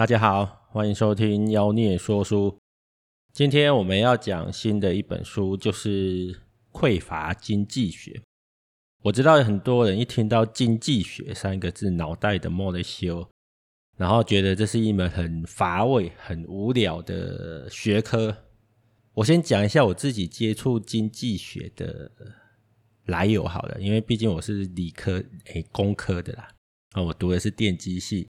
大家好，欢迎收听妖孽说书。今天我们要讲新的一本书，就是《匮乏经济学》。我知道很多人一听到“经济学”三个字，脑袋的冒在修，然后觉得这是一门很乏味、很无聊的学科。我先讲一下我自己接触经济学的来由好了，因为毕竟我是理科诶，工科的啦，啊，我读的是电机系。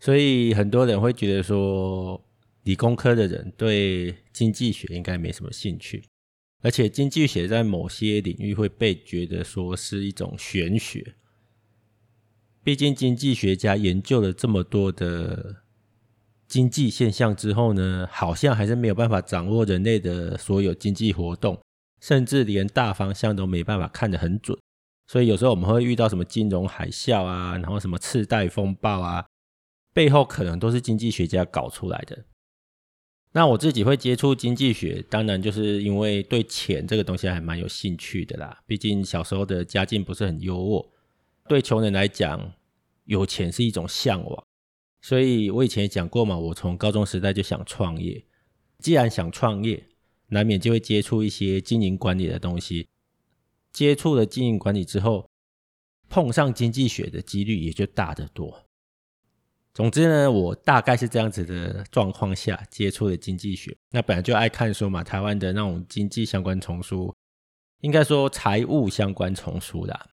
所以很多人会觉得说，理工科的人对经济学应该没什么兴趣，而且经济学在某些领域会被觉得说是一种玄学。毕竟经济学家研究了这么多的经济现象之后呢，好像还是没有办法掌握人类的所有经济活动，甚至连大方向都没办法看得很准。所以有时候我们会遇到什么金融海啸啊，然后什么次贷风暴啊。背后可能都是经济学家搞出来的。那我自己会接触经济学，当然就是因为对钱这个东西还蛮有兴趣的啦。毕竟小时候的家境不是很优渥，对穷人来讲，有钱是一种向往。所以我以前也讲过嘛，我从高中时代就想创业。既然想创业，难免就会接触一些经营管理的东西。接触了经营管理之后，碰上经济学的几率也就大得多。总之呢，我大概是这样子的状况下接触了经济学。那本来就爱看书嘛，台湾的那种经济相关丛书，应该说财务相关丛书啦，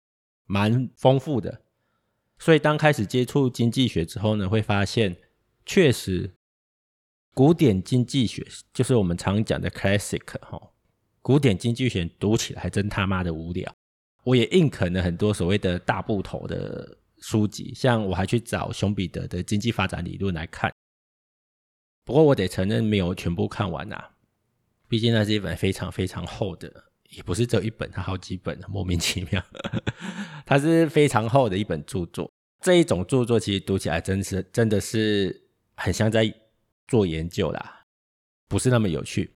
蛮丰富的。所以当开始接触经济学之后呢，会发现确实古典经济学就是我们常讲的 classic 哈，古典经济学读起来还真他妈的无聊。我也硬啃了很多所谓的大部头的。书籍，像我还去找熊彼得的经济发展理论来看，不过我得承认没有全部看完呐，毕竟那是一本非常非常厚的，也不是只有一本，它好几本，莫名其妙，它是非常厚的一本著作。这一种著作其实读起来真是真的是很像在做研究啦，不是那么有趣。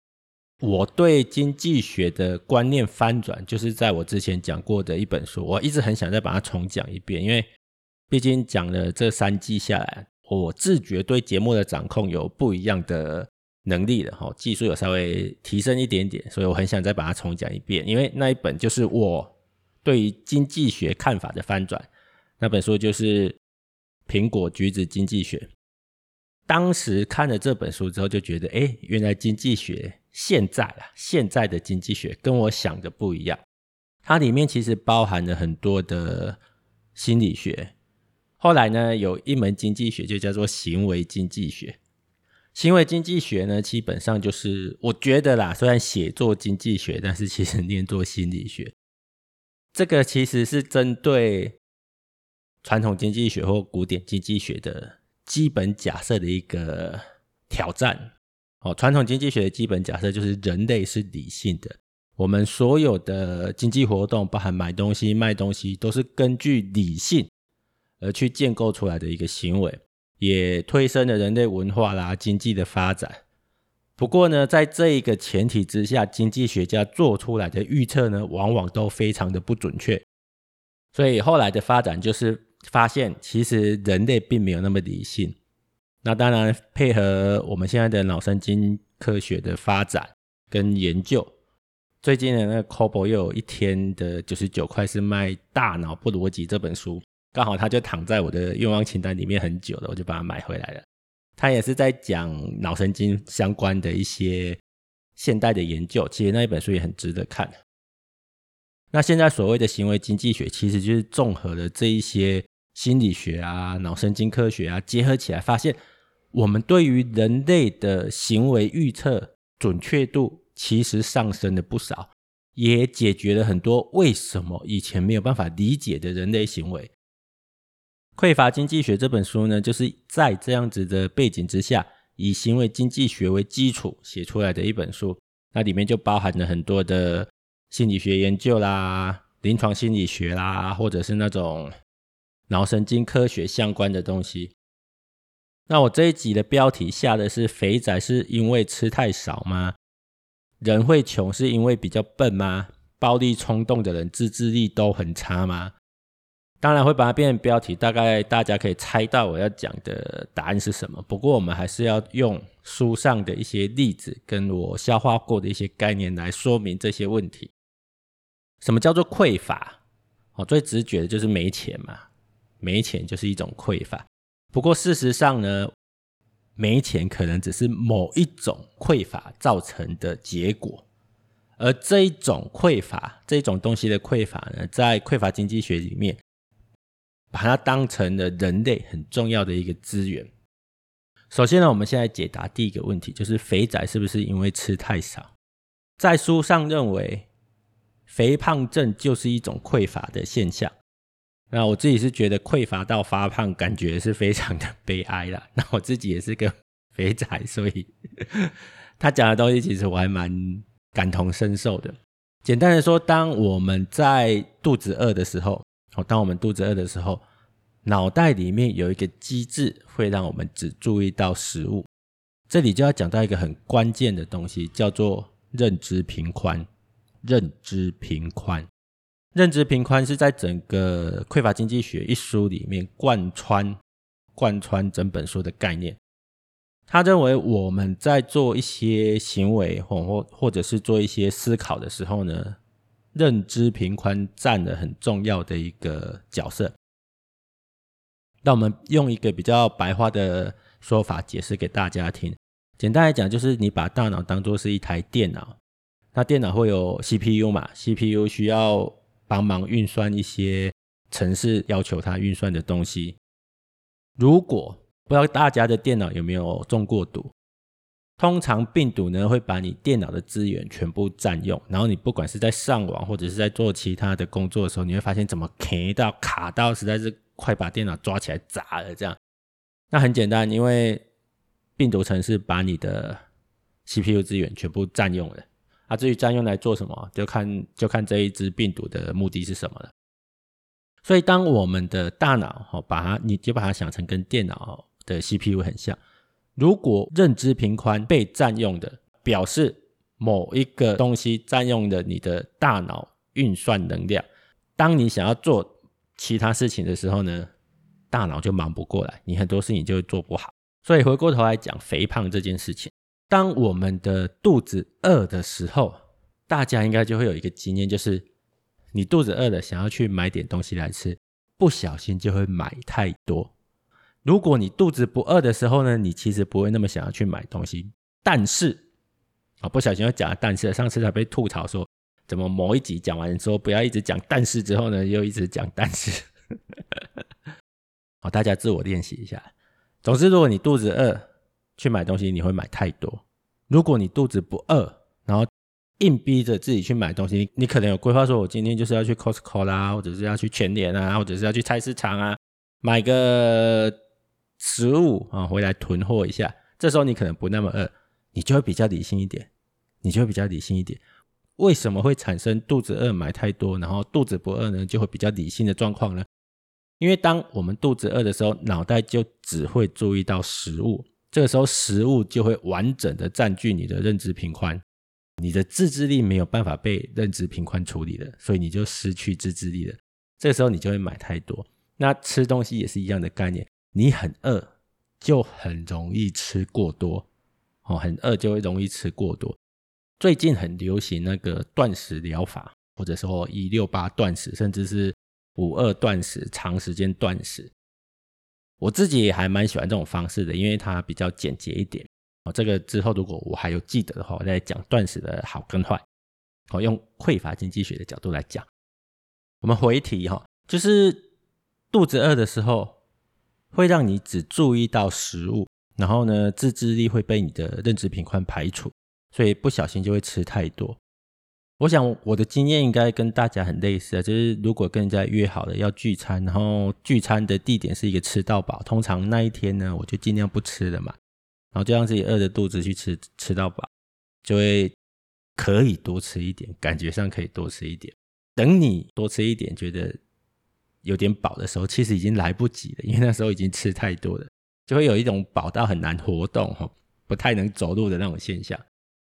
我对经济学的观念翻转，就是在我之前讲过的一本书，我一直很想再把它重讲一遍，因为。毕竟讲了这三季下来，我自觉对节目的掌控有不一样的能力了哈，技术有稍微提升一点点，所以我很想再把它重讲一遍，因为那一本就是我对于经济学看法的翻转。那本书就是《苹果橘子经济学》。当时看了这本书之后，就觉得，哎，原来经济学现在啊，现在的经济学跟我想的不一样。它里面其实包含了很多的心理学。后来呢，有一门经济学就叫做行为经济学。行为经济学呢，基本上就是我觉得啦，虽然写作经济学，但是其实念作心理学。这个其实是针对传统经济学或古典经济学的基本假设的一个挑战。哦，传统经济学的基本假设就是人类是理性的，我们所有的经济活动，包含买东西、卖东西，都是根据理性。而去建构出来的一个行为，也推升了人类文化啦、经济的发展。不过呢，在这一个前提之下，经济学家做出来的预测呢，往往都非常的不准确。所以后来的发展就是发现，其实人类并没有那么理性。那当然，配合我们现在的脑神经科学的发展跟研究，最近的那个 Kobo 又有一天的九十九块是卖《大脑不逻辑》这本书。刚好他就躺在我的愿望清单里面很久了，我就把它买回来了。他也是在讲脑神经相关的一些现代的研究，其实那一本书也很值得看。那现在所谓的行为经济学，其实就是综合了这一些心理学啊、脑神经科学啊结合起来，发现我们对于人类的行为预测准确度其实上升了不少，也解决了很多为什么以前没有办法理解的人类行为。《匮乏经济学》这本书呢，就是在这样子的背景之下，以行为经济学为基础写出来的一本书。那里面就包含了很多的心理学研究啦、临床心理学啦，或者是那种脑神经科学相关的东西。那我这一集的标题下的是“肥仔是因为吃太少吗？人会穷是因为比较笨吗？暴力冲动的人自制力都很差吗？”当然会把它变成标题，大概大家可以猜到我要讲的答案是什么。不过我们还是要用书上的一些例子，跟我消化过的一些概念来说明这些问题。什么叫做匮乏？哦，最直觉的就是没钱嘛，没钱就是一种匮乏。不过事实上呢，没钱可能只是某一种匮乏造成的结果。而这一种匮乏，这一种东西的匮乏呢，在匮乏经济学里面。把它当成了人类很重要的一个资源。首先呢，我们现在解答第一个问题，就是肥仔是不是因为吃太少？在书上认为，肥胖症就是一种匮乏的现象。那我自己是觉得匮乏到发胖，感觉是非常的悲哀啦。那我自己也是个肥仔，所以 他讲的东西其实我还蛮感同身受的。简单的说，当我们在肚子饿的时候，好，当我们肚子饿的时候，脑袋里面有一个机制会让我们只注意到食物。这里就要讲到一个很关键的东西，叫做认知频宽。认知频宽，认知频宽是在整个《匮乏经济学》一书里面贯穿贯穿整本书的概念。他认为我们在做一些行为或或或者是做一些思考的时候呢，认知频宽占了很重要的一个角色。那我们用一个比较白话的说法解释给大家听。简单来讲，就是你把大脑当做是一台电脑，那电脑会有 CPU 嘛？CPU 需要帮忙运算一些程式要求它运算的东西。如果不知道大家的电脑有没有中过毒？通常病毒呢会把你电脑的资源全部占用，然后你不管是在上网或者是在做其他的工作的时候，你会发现怎么卡到卡到，实在是快把电脑抓起来砸了这样。那很简单，因为病毒程式把你的 CPU 资源全部占用了。啊，至于占用来做什么，就看就看这一只病毒的目的是什么了。所以当我们的大脑哈，把它你就把它想成跟电脑的 CPU 很像。如果认知频宽被占用的，表示某一个东西占用了你的大脑运算能量。当你想要做其他事情的时候呢，大脑就忙不过来，你很多事情就会做不好。所以回过头来讲肥胖这件事情，当我们的肚子饿的时候，大家应该就会有一个经验，就是你肚子饿了，想要去买点东西来吃，不小心就会买太多。如果你肚子不饿的时候呢，你其实不会那么想要去买东西。但是啊，不小心又讲了但是，上次还被吐槽说，怎么某一集讲完之后不要一直讲但是之后呢，又一直讲但是。好，大家自我练习一下。总之，如果你肚子饿去买东西，你会买太多。如果你肚子不饿，然后硬逼着自己去买东西，你可能有规划说，我今天就是要去 Costco 啦，或者是要去全联啊，或者是要去菜市场啊，买个。食物啊，回来囤货一下。这时候你可能不那么饿，你就会比较理性一点，你就会比较理性一点。为什么会产生肚子饿买太多，然后肚子不饿呢？就会比较理性的状况呢？因为当我们肚子饿的时候，脑袋就只会注意到食物，这个时候食物就会完整的占据你的认知平宽，你的自制力没有办法被认知平宽处理了，所以你就失去自制力了。这个时候你就会买太多。那吃东西也是一样的概念。你很饿，就很容易吃过多，哦，很饿就会容易吃过多。最近很流行那个断食疗法，或者说一六八断食，甚至是五二断食，长时间断食。我自己还蛮喜欢这种方式的，因为它比较简洁一点。哦，这个之后如果我还有记得的话，我再讲断食的好跟坏。哦，用匮乏经济学的角度来讲，我们回题哈，就是肚子饿的时候。会让你只注意到食物，然后呢，自制力会被你的认知频宽排除，所以不小心就会吃太多。我想我的经验应该跟大家很类似啊，就是如果跟人家约好了要聚餐，然后聚餐的地点是一个吃到饱，通常那一天呢，我就尽量不吃了嘛，然后就让自己饿着肚子去吃，吃到饱，就会可以多吃一点，感觉上可以多吃一点。等你多吃一点，觉得。有点饱的时候，其实已经来不及了，因为那时候已经吃太多了，就会有一种饱到很难活动，不太能走路的那种现象。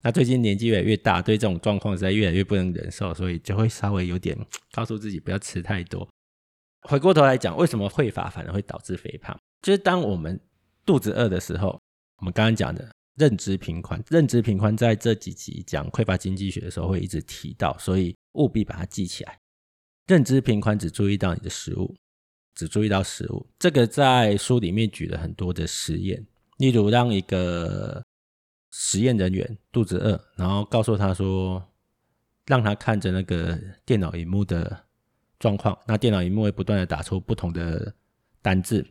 那最近年纪越来越大，对这种状况实在越来越不能忍受，所以就会稍微有点 告诉自己不要吃太多。回过头来讲，为什么匮乏反而会导致肥胖？就是当我们肚子饿的时候，我们刚刚讲的认知频宽，认知频宽在这几集讲匮乏经济学的时候会一直提到，所以务必把它记起来。认知频宽只注意到你的食物，只注意到食物。这个在书里面举了很多的实验，例如让一个实验人员肚子饿，然后告诉他说，让他看着那个电脑荧幕的状况，那电脑荧幕会不断的打出不同的单字，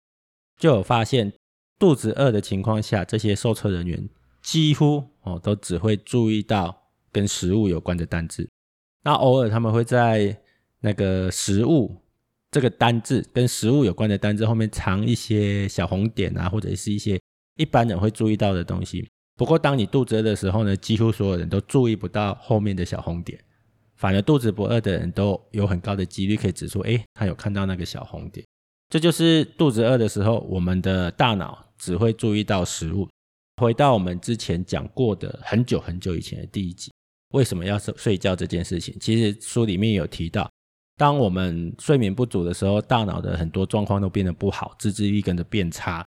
就有发现肚子饿的情况下，这些受测人员几乎哦都只会注意到跟食物有关的单字，那偶尔他们会在那个食物这个单字跟食物有关的单字后面藏一些小红点啊，或者是一些一般人会注意到的东西。不过当你肚子饿的时候呢，几乎所有人都注意不到后面的小红点，反而肚子不饿的人都有很高的几率可以指出，诶，他有看到那个小红点。这就是肚子饿的时候，我们的大脑只会注意到食物。回到我们之前讲过的很久很久以前的第一集，为什么要睡睡觉这件事情，其实书里面有提到。当我们睡眠不足的时候，大脑的很多状况都变得不好，自制力跟着变差，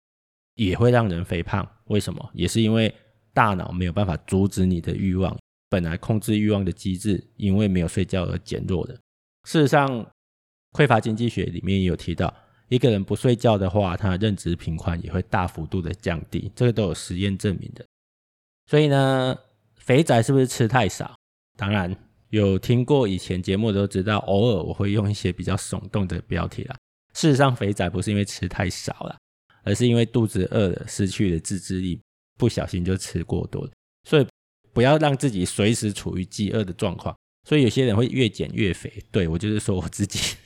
也会让人肥胖。为什么？也是因为大脑没有办法阻止你的欲望，本来控制欲望的机制，因为没有睡觉而减弱的。事实上，匮乏经济学里面也有提到，一个人不睡觉的话，他的认知频宽也会大幅度的降低，这个都有实验证明的。所以呢，肥宅是不是吃太少？当然。有听过以前节目都知道，偶尔我会用一些比较耸动的标题啦。事实上，肥仔不是因为吃太少了，而是因为肚子饿了，失去了自制力，不小心就吃过多了。所以不要让自己随时处于饥饿的状况。所以有些人会越减越肥，对，我就是说我自己，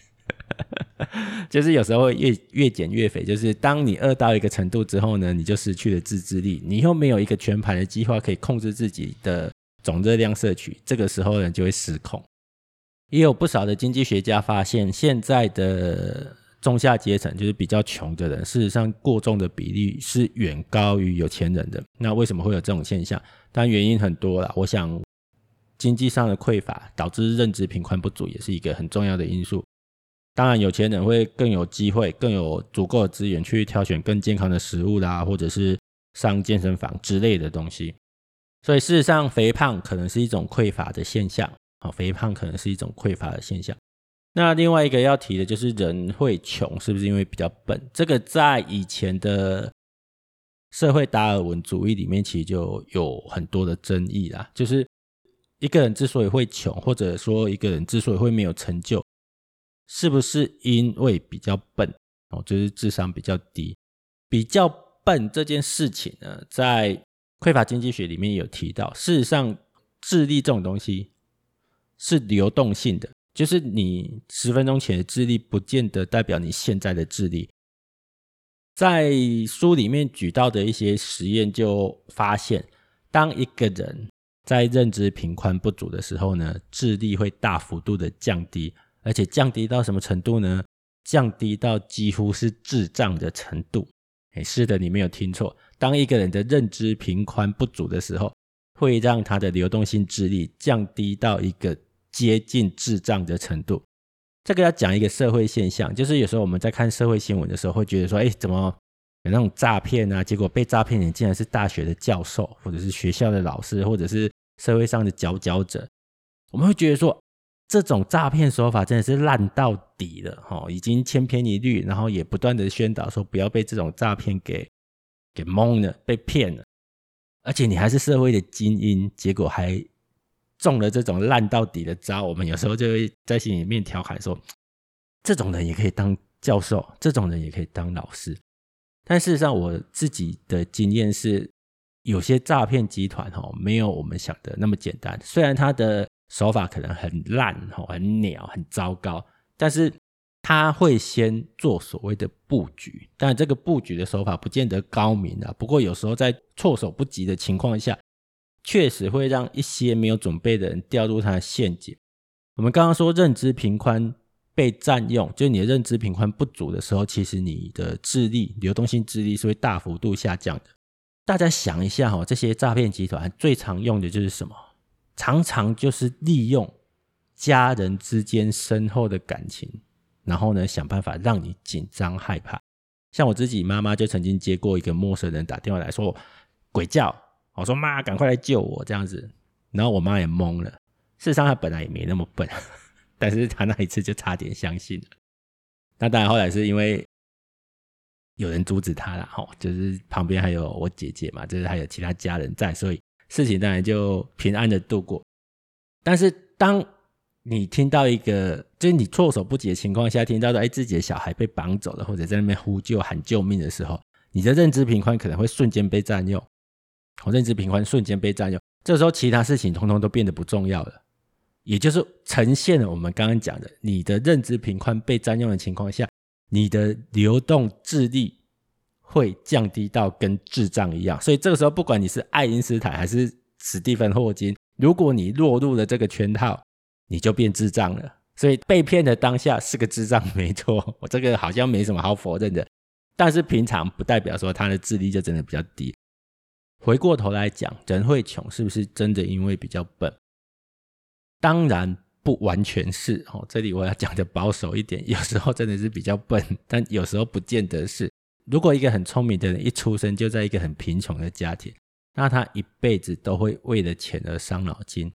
就是有时候会越越减越肥。就是当你饿到一个程度之后呢，你就失去了自制力，你又没有一个全盘的计划可以控制自己的。总热量摄取，这个时候呢就会失控。也有不少的经济学家发现，现在的中下阶层，就是比较穷的人，事实上过重的比例是远高于有钱人的。那为什么会有这种现象？当然原因很多啦。我想，经济上的匮乏导致认知贫宽不足，也是一个很重要的因素。当然，有钱人会更有机会，更有足够的资源去挑选更健康的食物啦，或者是上健身房之类的东西。所以事实上，肥胖可能是一种匮乏的现象。好，肥胖可能是一种匮乏的现象。那另外一个要提的就是人会穷，是不是因为比较笨？这个在以前的社会达尔文主义里面，其实就有很多的争议啦。就是一个人之所以会穷，或者说一个人之所以会没有成就，是不是因为比较笨？哦，就是智商比较低。比较笨这件事情呢，在匮乏经济学里面有提到，事实上，智力这种东西是流动性的，就是你十分钟前的智力，不见得代表你现在的智力。在书里面举到的一些实验就发现，当一个人在认知频宽不足的时候呢，智力会大幅度的降低，而且降低到什么程度呢？降低到几乎是智障的程度。哎，是的，你没有听错。当一个人的认知频宽不足的时候，会让他的流动性智力降低到一个接近智障的程度。这个要讲一个社会现象，就是有时候我们在看社会新闻的时候，会觉得说，哎，怎么有那种诈骗啊？结果被诈骗的竟然是大学的教授，或者是学校的老师，或者是社会上的佼佼者。我们会觉得说，这种诈骗手法真的是烂到底了，哈，已经千篇一律，然后也不断的宣导说，不要被这种诈骗给。给蒙了，被骗了，而且你还是社会的精英，结果还中了这种烂到底的招。我们有时候就会在心里面调侃说，这种人也可以当教授，这种人也可以当老师。但事实上，我自己的经验是，有些诈骗集团哈，没有我们想的那么简单。虽然他的手法可能很烂、很鸟、很糟糕，但是。他会先做所谓的布局，但这个布局的手法不见得高明啊。不过有时候在措手不及的情况下，确实会让一些没有准备的人掉入他的陷阱。我们刚刚说认知频宽被占用，就你的认知频宽不足的时候，其实你的智力、流动性智力是会大幅度下降的。大家想一下哈，这些诈骗集团最常用的就是什么？常常就是利用家人之间深厚的感情。然后呢，想办法让你紧张害怕。像我自己妈妈就曾经接过一个陌生人打电话来说鬼叫，我说妈，赶快来救我这样子，然后我妈也懵了。事实上，她本来也没那么笨，但是她那一次就差点相信了。那当然后来是因为有人阻止她了，吼，就是旁边还有我姐姐嘛，就是还有其他家人在，所以事情当然就平安的度过。但是当你听到一个，就是你措手不及的情况下，听到说，哎，自己的小孩被绑走了，或者在那边呼救喊救命的时候，你的认知频宽可能会瞬间被占用，我认知频宽瞬间被占用，这时候其他事情通通都变得不重要了，也就是呈现了我们刚刚讲的，你的认知频宽被占用的情况下，你的流动智力会降低到跟智障一样，所以这个时候，不管你是爱因斯坦还是史蒂芬霍金，如果你落入了这个圈套，你就变智障了，所以被骗的当下是个智障，没错，我这个好像没什么好否认的。但是平常不代表说他的智力就真的比较低。回过头来讲，人会穷是不是真的因为比较笨？当然不完全是哦，这里我要讲的保守一点，有时候真的是比较笨，但有时候不见得是。如果一个很聪明的人一出生就在一个很贫穷的家庭，那他一辈子都会为了钱而伤脑筋。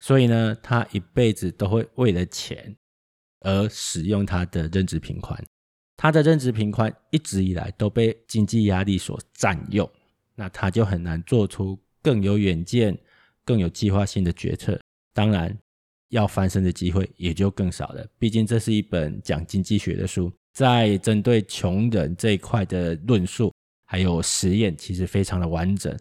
所以呢，他一辈子都会为了钱而使用他的认知频宽，他的认知频宽一直以来都被经济压力所占用，那他就很难做出更有远见、更有计划性的决策。当然，要翻身的机会也就更少了。毕竟这是一本讲经济学的书，在针对穷人这一块的论述还有实验，其实非常的完整。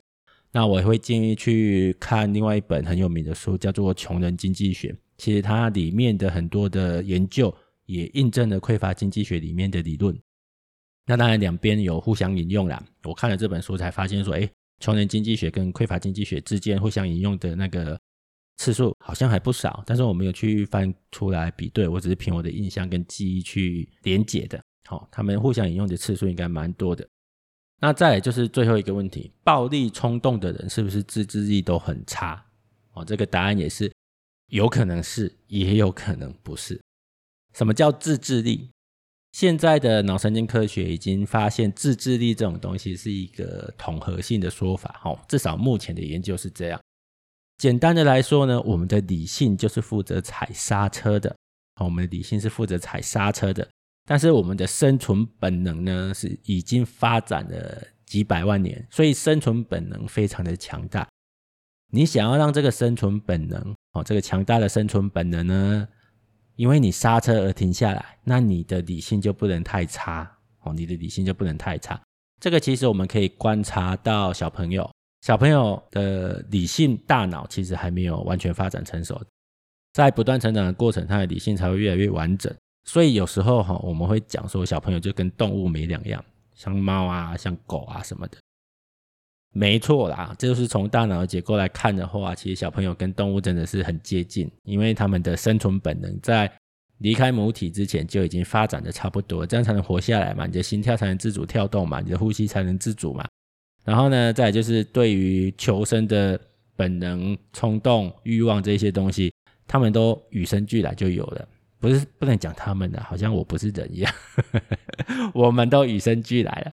那我会建议去看另外一本很有名的书，叫做《穷人经济学》。其实它里面的很多的研究也印证了匮乏经济学里面的理论。那当然两边有互相引用啦。我看了这本书才发现说，诶，穷人经济学跟匮乏经济学之间互相引用的那个次数好像还不少，但是我没有去翻出来比对，我只是凭我的印象跟记忆去连结的。好，他们互相引用的次数应该蛮多的。那再来就是最后一个问题，暴力冲动的人是不是自制力都很差？哦，这个答案也是有可能是，也有可能不是。什么叫自制力？现在的脑神经科学已经发现，自制力这种东西是一个统合性的说法。哦，至少目前的研究是这样。简单的来说呢，我们的理性就是负责踩刹车的。我们的理性是负责踩刹车的。但是我们的生存本能呢，是已经发展了几百万年，所以生存本能非常的强大。你想要让这个生存本能，哦，这个强大的生存本能呢，因为你刹车而停下来，那你的理性就不能太差，哦，你的理性就不能太差。这个其实我们可以观察到小朋友，小朋友的理性大脑其实还没有完全发展成熟，在不断成长的过程，他的理性才会越来越完整。所以有时候哈，我们会讲说小朋友就跟动物没两样，像猫啊、像狗啊什么的，没错啦。这就是从大脑的结构来看的话，其实小朋友跟动物真的是很接近，因为他们的生存本能在离开母体之前就已经发展的差不多，这样才能活下来嘛，你的心跳才能自主跳动嘛，你的呼吸才能自主嘛。然后呢，再就是对于求生的本能、冲动、欲望这些东西，他们都与生俱来就有了。不是不能讲他们的，好像我不是人一样，我们都与生俱来了，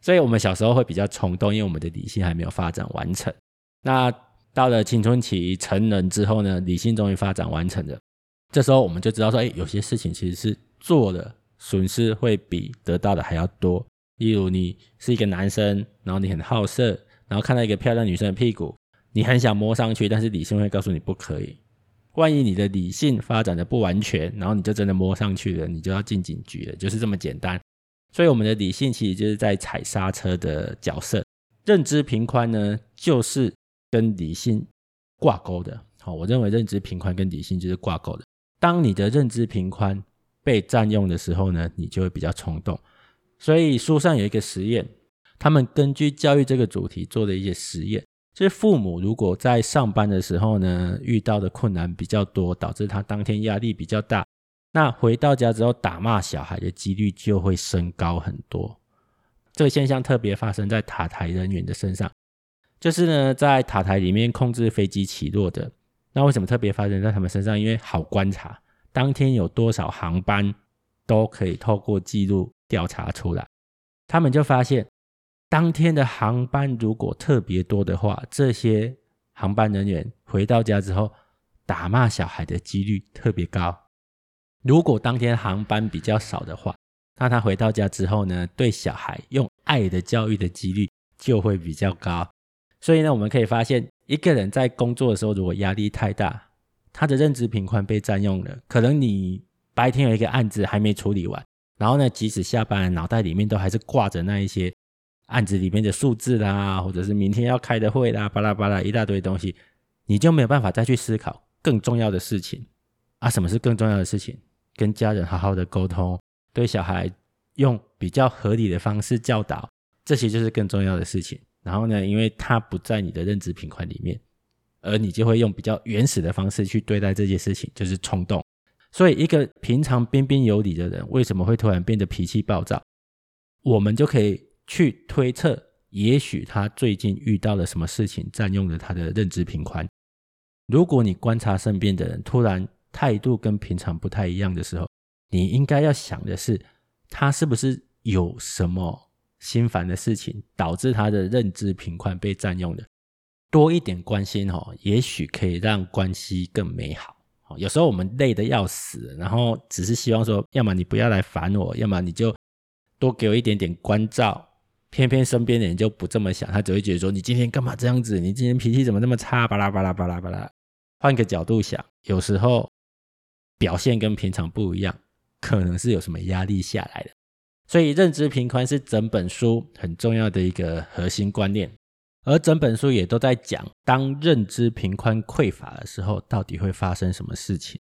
所以我们小时候会比较冲动，因为我们的理性还没有发展完成。那到了青春期成人之后呢，理性终于发展完成了，这时候我们就知道说，哎，有些事情其实是做的损失会比得到的还要多。例如你是一个男生，然后你很好色，然后看到一个漂亮女生的屁股，你很想摸上去，但是理性会告诉你不可以。万一你的理性发展的不完全，然后你就真的摸上去了，你就要进警局了，就是这么简单。所以我们的理性其实就是在踩刹车的角色，认知平宽呢就是跟理性挂钩的。好，我认为认知平宽跟理性就是挂钩的。当你的认知平宽被占用的时候呢，你就会比较冲动。所以书上有一个实验，他们根据教育这个主题做的一些实验。是父母如果在上班的时候呢，遇到的困难比较多，导致他当天压力比较大，那回到家之后打骂小孩的几率就会升高很多。这个现象特别发生在塔台人员的身上，就是呢，在塔台里面控制飞机起落的。那为什么特别发生在他们身上？因为好观察，当天有多少航班都可以透过记录调查出来。他们就发现，当天的航班如果特别多的话，这些航班人员回到家之后打骂小孩的几率特别高。如果当天航班比较少的话，那他回到家之后呢，对小孩用爱的教育的几率就会比较高。所以呢，我们可以发现，一个人在工作的时候，如果压力太大，他的认知频宽被占用了。可能你白天有一个案子还没处理完，然后呢，即使下班，脑袋里面都还是挂着那一些案子里面的数字啦，或者是明天要开的会啦，巴拉巴拉一大堆东西，你就没有办法再去思考更重要的事情啊。什么是更重要的事情？跟家人好好的沟通，对小孩用比较合理的方式教导，这些就是更重要的事情。然后呢，因为他不在你的认知频宽里面，而你就会用比较原始的方式去对待这件事情，就是冲动。所以，一个平常彬彬有礼的人，为什么会突然变得脾气暴躁？我们就可以去推测，也许他最近遇到了什么事情，占用了他的认知频宽。如果你观察身边的人突然态度跟平常不太一样的时候，你应该要想的是，他是不是有什么？心烦的事情导致他的认知频宽被占用了，多一点关心哦，也许可以让关系更美好。有时候我们累得要死，然后只是希望说，要么你不要来烦我，要么你就多给我一点点关照。偏偏身边的人就不这么想，他只会觉得说，你今天干嘛这样子？你今天脾气怎么那么差？巴拉巴拉巴拉巴拉。换个角度想，有时候表现跟平常不一样，可能是有什么压力下来的。所以，认知频宽是整本书很重要的一个核心观念，而整本书也都在讲，当认知频宽匮乏的时候，到底会发生什么事情？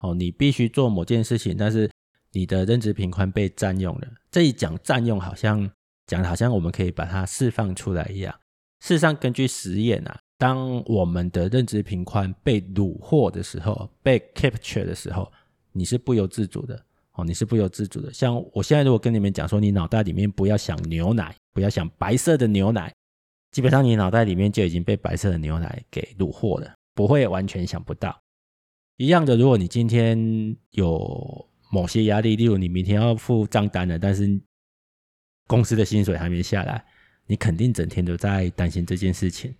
哦，你必须做某件事情，但是你的认知频宽被占用了。这一讲占用，好像讲的好像我们可以把它释放出来一样。事实上，根据实验啊，当我们的认知频宽被虏获的时候，被 capture 的时候，你是不由自主的。哦，你是不由自主的。像我现在如果跟你们讲说，你脑袋里面不要想牛奶，不要想白色的牛奶，基本上你脑袋里面就已经被白色的牛奶给虏获了，不会完全想不到。一样的，如果你今天有某些压力，例如你明天要付账单了，但是公司的薪水还没下来，你肯定整天都在担心这件事情。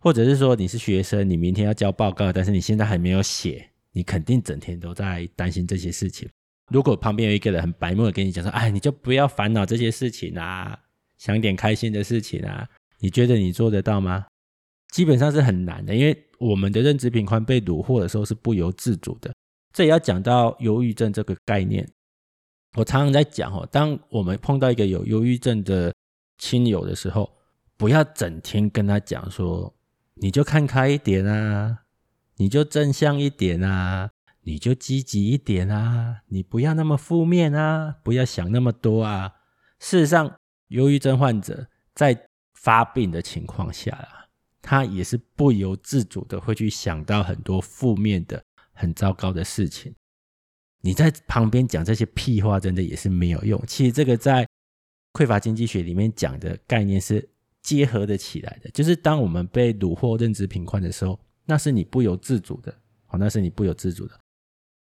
或者是说你是学生，你明天要交报告，但是你现在还没有写，你肯定整天都在担心这些事情。如果旁边有一个人很白目的跟你讲说：“哎，你就不要烦恼这些事情啊，想点开心的事情啊。”你觉得你做得到吗？基本上是很难的，因为我们的认知频宽被虏获的时候是不由自主的。这也要讲到忧郁症这个概念。我常常在讲哦，当我们碰到一个有忧郁症的亲友的时候，不要整天跟他讲说：“你就看开一点啊，你就正向一点啊。”你就积极一点啊，你不要那么负面啊，不要想那么多啊。事实上，忧郁症患者在发病的情况下啊，他也是不由自主的会去想到很多负面的、很糟糕的事情。你在旁边讲这些屁话，真的也是没有用。其实这个在匮乏经济学里面讲的概念是结合的起来的，就是当我们被虏获认知贫困的时候，那是你不由自主的，哦，那是你不由自主的。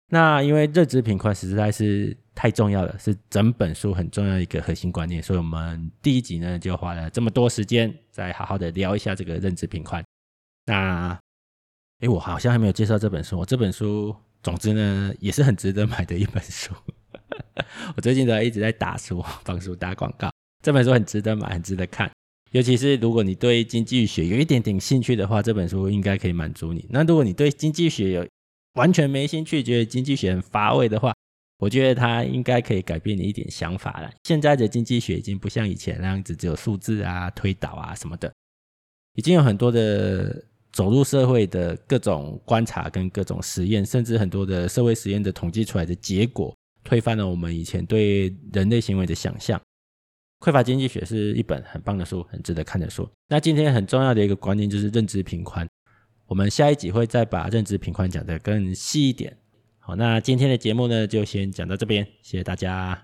那因为认知贫困实在是太重要了，是整本书很重要一个核心观念，所以我们第一集呢就花了这么多时间，再好好的聊一下这个认知贫困。那，哎，我好像还没有介绍这本书。我这本书，总之呢也是很值得买的一本书。我最近都一直在打书，帮书打广告。这本书很值得买，很值得看。尤其是如果你对经济学有一点点兴趣的话，这本书应该可以满足你。那如果你对经济学有完全没兴趣，觉得经济学很乏味的话，我觉得它应该可以改变你一点想法了。现在的经济学已经不像以前那样子，只有数字啊、推导啊什么的，已经有很多的走入社会的各种观察跟各种实验，甚至很多的社会实验的统计出来的结果，推翻了我们以前对人类行为的想象。匮乏经济学是一本很棒的书，很值得看的书。那今天很重要的一个观念就是认知频宽。我们下一集会再把认知频宽讲得更细一点。好，那今天的节目呢，就先讲到这边，谢谢大家。